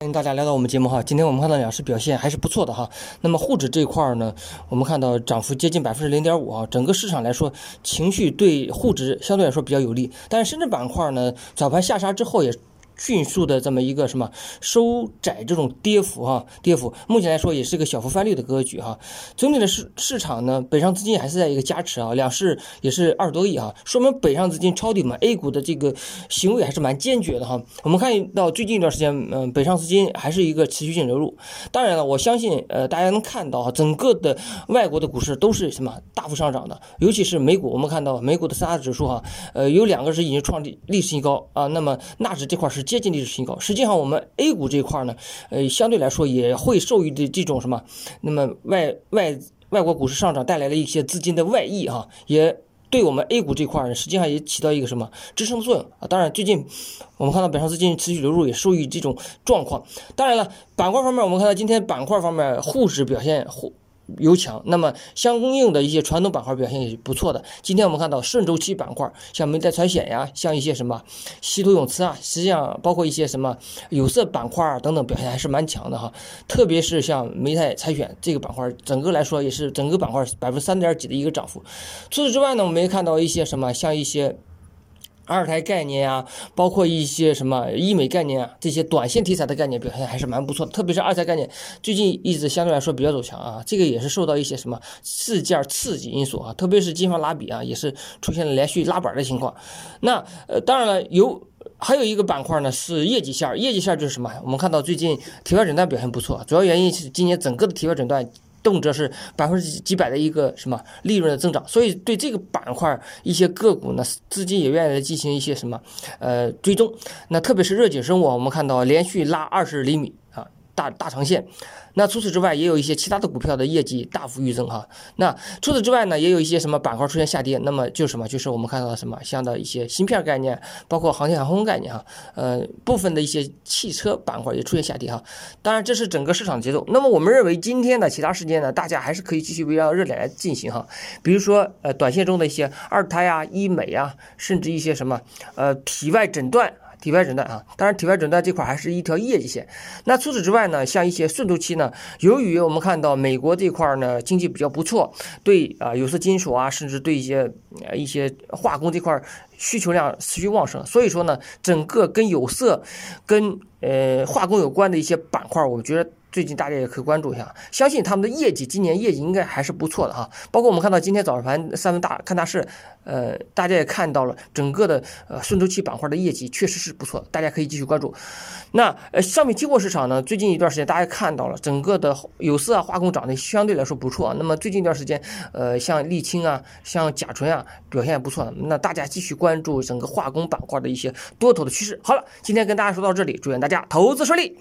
欢迎大家来到我们节目哈，今天我们看到两市表现还是不错的哈。那么沪指这一块呢，我们看到涨幅接近百分之零点五啊，整个市场来说情绪对沪指相对来说比较有利，但是深圳板块呢早盘下杀之后也。迅速的这么一个什么收窄这种跌幅哈，跌幅目前来说也是一个小幅翻绿的格局哈。总体的市市场呢，北上资金还是在一个加持啊，两市也是二十多亿哈，说明北上资金抄底嘛，A 股的这个行为还是蛮坚决的哈。我们看到最近一段时间，嗯，北上资金还是一个持续性流入。当然了，我相信呃，大家能看到哈，整个的外国的股市都是什么大幅上涨的，尤其是美股，我们看到美股的三大指数哈，呃，有两个是已经创历历史新高啊，那么纳指这块是。接近历史新高。实际上，我们 A 股这一块呢，呃，相对来说也会受益的这种什么，那么外外外国股市上涨带来了一些资金的外溢哈，也对我们 A 股这块呢，实际上也起到一个什么支撑作用啊。当然，最近我们看到北上资金持续流入，也受益这种状况。当然了，板块方面，我们看到今天板块方面沪指表现沪。尤强，那么相供应的一些传统板块表现也是不错的。今天我们看到顺周期板块，像煤炭采选呀，像一些什么稀土永磁啊，实际上包括一些什么有色板块啊等等，表现还是蛮强的哈。特别是像煤炭采选这个板块，整个来说也是整个板块百分之三点几的一个涨幅。除此之外呢，我们也看到一些什么，像一些。二胎概念啊，包括一些什么医美概念啊，这些短线题材的概念表现还是蛮不错的。特别是二胎概念，最近一直相对来说比较走强啊，这个也是受到一些什么事件刺激因素啊，特别是金方拉比啊，也是出现了连续拉板的情况。那呃，当然了，有还有一个板块呢是业绩线，业绩线就是什么？我们看到最近体外诊断表现不错，主要原因是今年整个的体外诊断。动辄是百分之几百的一个什么利润的增长，所以对这个板块一些个股呢，资金也愿意来进行一些什么呃追踪。那特别是热景生物，我们看到连续拉二十厘米。大大长线，那除此之外也有一些其他的股票的业绩大幅预增哈。那除此之外呢，也有一些什么板块出现下跌，那么就是什么，就是我们看到的什么像的一些芯片概念，包括航天航空概念哈，呃，部分的一些汽车板块也出现下跌哈。当然这是整个市场节奏。那么我们认为今天的其他时间呢，大家还是可以继续围绕热点来进行哈。比如说呃，短线中的一些二胎啊、医美啊，甚至一些什么呃体外诊断。体外诊断啊，当然体外诊断这块还是一条业绩线。那除此之外呢，像一些顺周期呢，由于我们看到美国这块呢经济比较不错，对啊有色金属啊，甚至对一些呃一些化工这块需求量持续旺盛，所以说呢，整个跟有色、跟呃化工有关的一些板块，我觉得。最近大家也可以关注一下，相信他们的业绩今年业绩应该还是不错的哈。包括我们看到今天早上盘三分大看大势，呃，大家也看到了整个的呃顺周期板块的业绩确实是不错，大家可以继续关注。那呃商品期货市场呢，最近一段时间大家看到了整个的有色啊化工涨得相对来说不错。那么最近一段时间，呃像沥青啊，像甲醇啊表现也不错。那大家继续关注整个化工板块的一些多头的趋势。好了，今天跟大家说到这里，祝愿大家投资顺利。